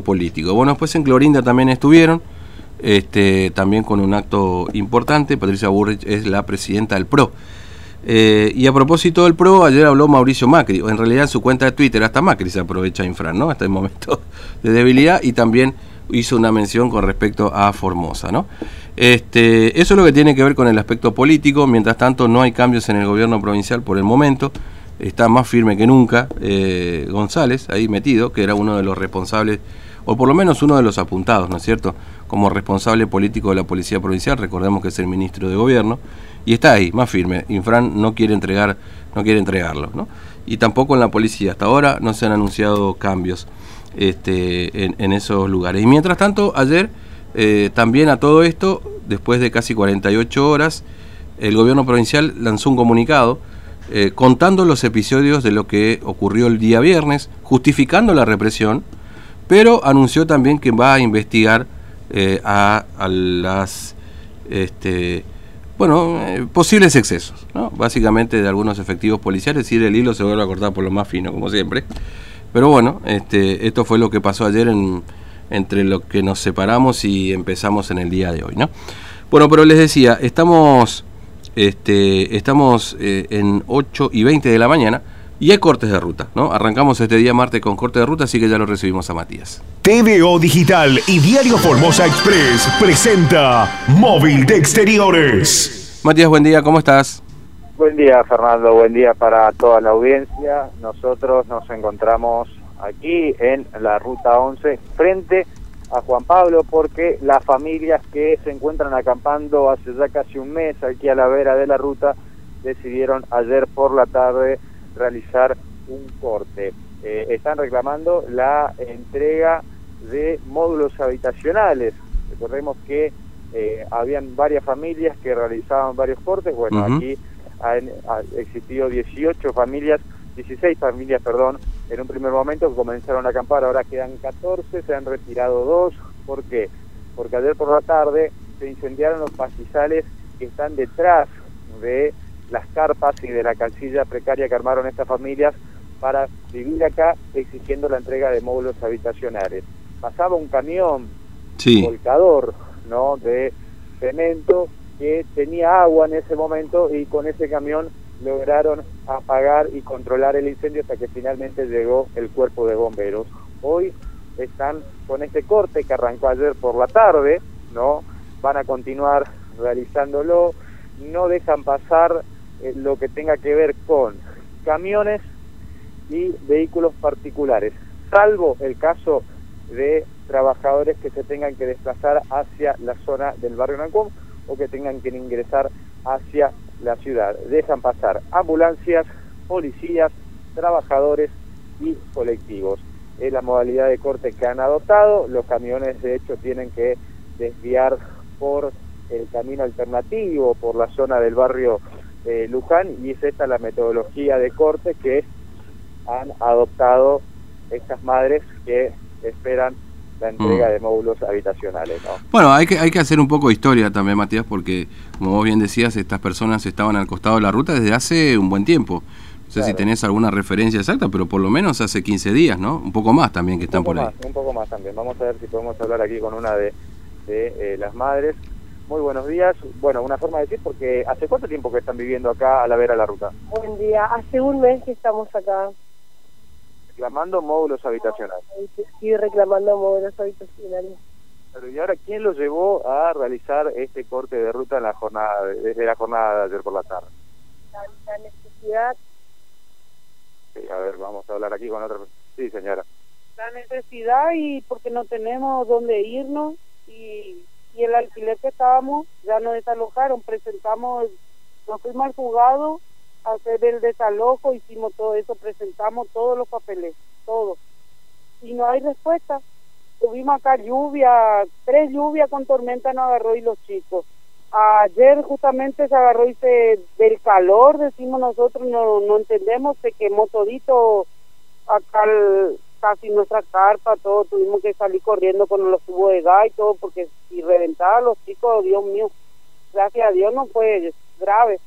político. Bueno, después en Clorinda también estuvieron, este, también con un acto importante. Patricia Burrich es la presidenta del PRO. Eh, y a propósito del PRO, ayer habló Mauricio Macri, en realidad en su cuenta de Twitter, hasta Macri se aprovecha Infran, ¿no? Hasta el momento de debilidad y también hizo una mención con respecto a Formosa, ¿no? Este, eso es lo que tiene que ver con el aspecto político, mientras tanto no hay cambios en el gobierno provincial por el momento, está más firme que nunca eh, González ahí metido, que era uno de los responsables o por lo menos uno de los apuntados, ¿no es cierto?, como responsable político de la Policía Provincial, recordemos que es el ministro de Gobierno, y está ahí, más firme. Infran no quiere entregar, no quiere entregarlo, ¿no? Y tampoco en la policía, hasta ahora no se han anunciado cambios este, en, esos lugares. Y mientras tanto, ayer eh, también a todo esto, después de casi 48 horas, el gobierno provincial lanzó un comunicado eh, contando los episodios de lo que ocurrió el día viernes, justificando la represión, pero anunció también que va a investigar eh, a, las este, bueno, eh, posibles excesos, ¿no? básicamente de algunos efectivos policiales, y el hilo se vuelve a cortar por lo más fino, como siempre. Pero bueno, este, esto fue lo que pasó ayer en, entre lo que nos separamos y empezamos en el día de hoy. ¿no? Bueno, pero les decía, estamos, este, estamos eh, en 8 y 20 de la mañana y hay cortes de ruta, ¿no? Arrancamos este día martes con corte de ruta, así que ya lo recibimos a Matías. TVO Digital y Diario Formosa Express presenta Móvil de Exteriores. Matías, buen día, ¿cómo estás? Buen día, Fernando, buen día para toda la audiencia. Nosotros nos encontramos aquí en la Ruta 11 frente a Juan Pablo porque las familias que se encuentran acampando hace ya casi un mes aquí a la vera de la ruta decidieron ayer por la tarde realizar un corte. Eh, están reclamando la entrega de módulos habitacionales. Recordemos que eh, habían varias familias que realizaban varios cortes. Bueno, aquí han, existido 18 familias, 16 familias, perdón, en un primer momento comenzaron a acampar, ahora quedan 14, se han retirado dos. ¿Por qué? Porque ayer por la tarde se incendiaron los pastizales que están detrás de las carpas y de la calcilla precaria que armaron estas familias para vivir acá exigiendo la entrega de módulos habitacionales. Pasaba un camión volcador ¿no? de cemento que tenía agua en ese momento y con ese camión lograron apagar y controlar el incendio hasta que finalmente llegó el cuerpo de bomberos. Hoy están con este corte que arrancó ayer por la tarde, ¿no? Van a continuar realizándolo, no dejan pasar eh, lo que tenga que ver con camiones y vehículos particulares, salvo el caso de trabajadores que se tengan que desplazar hacia la zona del barrio Nancón o que tengan que ingresar hacia la ciudad. Dejan pasar ambulancias, policías, trabajadores y colectivos. Es la modalidad de corte que han adoptado. Los camiones, de hecho, tienen que desviar por el camino alternativo, por la zona del barrio eh, Luján y es esta la metodología de corte que han adoptado estas madres que esperan la entrega mm. de módulos habitacionales. Bueno, hay que, hay que hacer un poco de historia también, Matías, porque como vos bien decías, estas personas estaban al costado de la ruta desde hace un buen tiempo. No sé si tenés alguna referencia exacta, pero por lo menos hace 15 días, ¿no? Un poco más también que están por ahí. un poco más también. Vamos a ver si podemos hablar aquí con una de, de eh, las madres muy buenos días. Bueno, una forma de decir, porque ¿hace cuánto tiempo que están viviendo acá a la vera de la ruta? Buen día, hace un mes que estamos acá. Reclamando módulos habitacionales. Sí, reclamando módulos habitacionales. Pero ¿y ahora quién los llevó a realizar este corte de ruta en la jornada, desde la jornada de ayer por la tarde? La, necesidad. Sí, a ver, vamos a hablar aquí con otra. Sí, señora. La necesidad y porque no tenemos dónde irnos y y el alquiler que estábamos ya nos desalojaron, presentamos, nos fuimos al juzgado hacer el desalojo, hicimos todo eso, presentamos todos los papeles, todo. Y no hay respuesta. Tuvimos acá lluvia, tres lluvias con tormenta nos agarró y los chicos. Ayer justamente se agarró y se, del calor, decimos nosotros, no, no entendemos, se quemó todito acá casi nuestra carpa, todo, tuvimos que salir corriendo con los tubos de gas y todo, porque si reventaba los chicos, Dios mío, gracias a Dios no fue grave.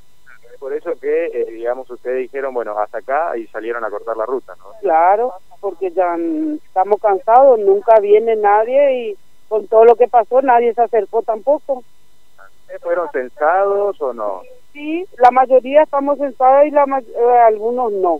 Por eso que, eh, digamos, ustedes dijeron, bueno, hasta acá y salieron a cortar la ruta, ¿no? Claro, porque ya estamos cansados, nunca viene nadie y con todo lo que pasó nadie se acercó tampoco. ¿Ustedes ¿Fueron censados o no? Sí, la mayoría estamos censados y la ma- eh, algunos no.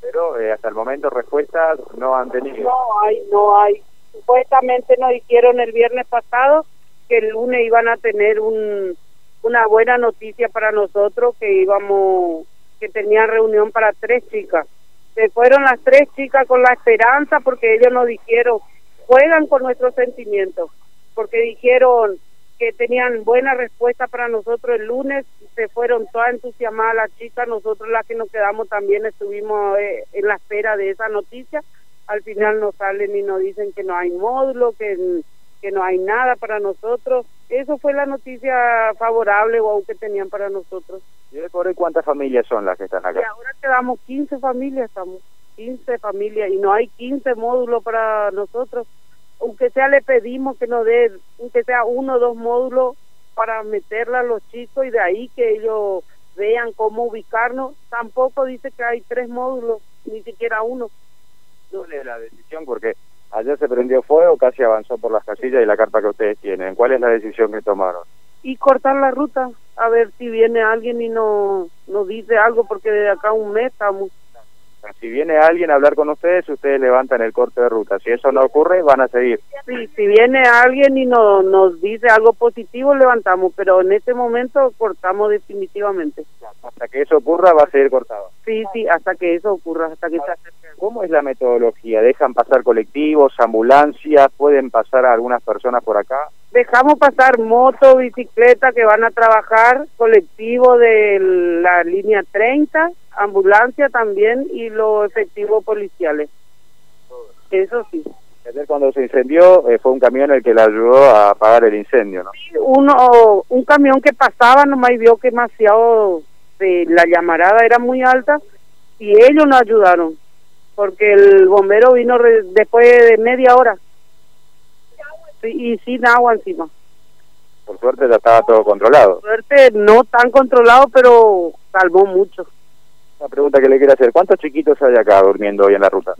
Pero eh, hasta el momento respuestas no han tenido. No hay, no hay. Supuestamente nos dijeron el viernes pasado que el lunes iban a tener un, una buena noticia para nosotros, que íbamos, que tenían reunión para tres chicas. Se fueron las tres chicas con la esperanza porque ellos nos dijeron, juegan con nuestros sentimientos, porque dijeron que tenían buena respuesta para nosotros el lunes, se fueron todas entusiasmadas las chicas, nosotros las que nos quedamos también estuvimos eh, en la espera de esa noticia, al final nos salen y nos dicen que no hay módulo, que, que no hay nada para nosotros, eso fue la noticia favorable o que tenían para nosotros. ¿Y hoy por hoy cuántas familias son las que están Y acá? ahora quedamos 15 familias, estamos 15 familias y no hay 15 módulos para nosotros. Aunque sea le pedimos que nos dé, aunque sea uno o dos módulos para meterla a los chicos y de ahí que ellos vean cómo ubicarnos. Tampoco dice que hay tres módulos, ni siquiera uno. ¿Cuál es la decisión? Porque ayer se prendió fuego, casi avanzó por las casillas y la carpa que ustedes tienen. ¿Cuál es la decisión que tomaron? Y cortar la ruta, a ver si viene alguien y no nos dice algo, porque de acá un mes estamos. Si viene alguien a hablar con ustedes, ustedes levantan el corte de ruta. Si eso no ocurre, van a seguir. Sí, si viene alguien y no, nos dice algo positivo, levantamos, pero en este momento cortamos definitivamente. Hasta que eso ocurra, va a seguir cortado. Sí, sí, hasta que eso ocurra, hasta que acerque. ¿Cómo es la metodología? ¿Dejan pasar colectivos, ambulancias? ¿Pueden pasar a algunas personas por acá? Dejamos pasar moto, bicicleta que van a trabajar, colectivo de la línea 30, ambulancia también y los efectivos policiales. Eso sí. Cuando se incendió, eh, fue un camión el que le ayudó a apagar el incendio, ¿no? Uno, un camión que pasaba nomás y vio que demasiado de la llamarada era muy alta y ellos nos ayudaron porque el bombero vino re- después de media hora Sí, y sin agua encima. Por suerte ya estaba todo controlado. Suerte no tan controlado, pero salvó mucho. Una pregunta que le quiero hacer. ¿Cuántos chiquitos hay acá durmiendo hoy en la ruta?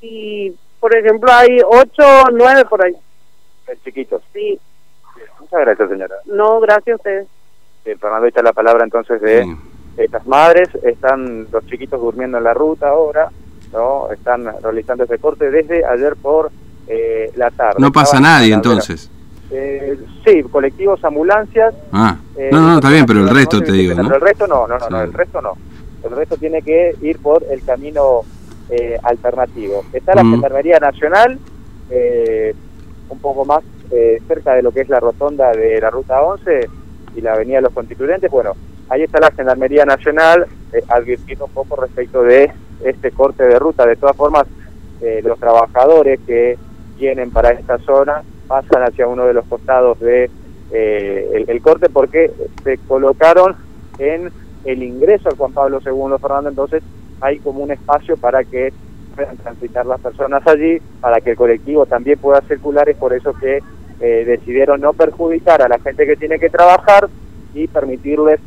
Y, por ejemplo, hay ocho, nueve por ahí. Eh, Chiquitos. Sí, Muchas gracias, señora. no, gracias a ustedes. Eh, Fernando, echa la palabra entonces de Sí. estas madres. Están los chiquitos durmiendo en la ruta ahora, ¿no? Están realizando ese corte desde ayer por eh, la tarde. No pasa Estaban nadie entonces. Eh, sí, colectivos, ambulancias. Ah, eh, no, no, está bien, pero el resto te no digo, Pero ¿no? el resto no, no, no, no, el resto no. El resto tiene que ir por el camino eh, alternativo. Está la Mm. Gendarmería Nacional, eh, un poco más eh, cerca de lo que es la rotonda de la Ruta 11 y la Avenida de los Constituyentes. Bueno, ahí está la Gendarmería Nacional eh, advirtiendo un poco respecto de este corte de ruta. De todas formas, eh, los trabajadores que vienen para esta zona pasan hacia uno de los costados de eh, el, el corte porque se colocaron en el ingreso al Juan Pablo II Fernando, entonces hay como un espacio para que puedan transitar las personas allí, para que el colectivo también pueda circular, es por eso que eh, decidieron no perjudicar a la gente que tiene que trabajar y permitirles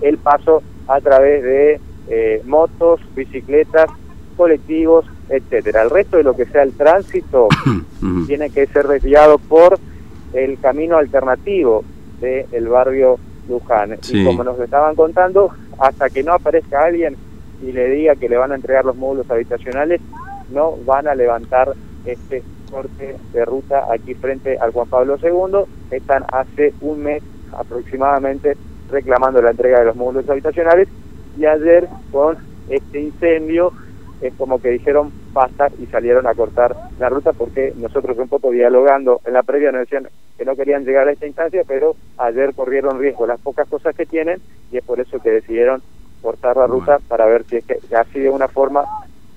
el paso a través de eh, motos, bicicletas, colectivos, etcétera. El resto de lo que sea el tránsito tiene que ser desviado por el camino alternativo del barrio Luján. Sí. Y como nos estaban contando, hasta que no aparezca alguien y le diga que le van a entregar los módulos habitacionales, no van a levantar este corte de ruta aquí frente al Juan Pablo II. Están hace un mes aproximadamente reclamando la entrega de los módulos habitacionales y ayer con este incendio es como que dijeron basta y salieron a cortar la ruta porque nosotros un poco dialogando en la previa nos decían que no querían llegar a esta instancia, pero ayer corrieron riesgo las pocas cosas que tienen y es por eso que decidieron cortar la ruta para ver si es que así de una forma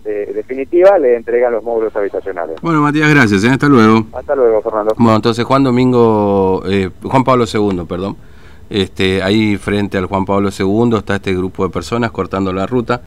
eh, definitiva le entregan los módulos habitacionales. Bueno, Matías, gracias. ¿eh? Hasta luego. Hasta luego, Fernando. Bueno, entonces Juan Domingo, eh, Juan Pablo II, perdón. Este, ahí frente al Juan Pablo II está este grupo de personas cortando la ruta.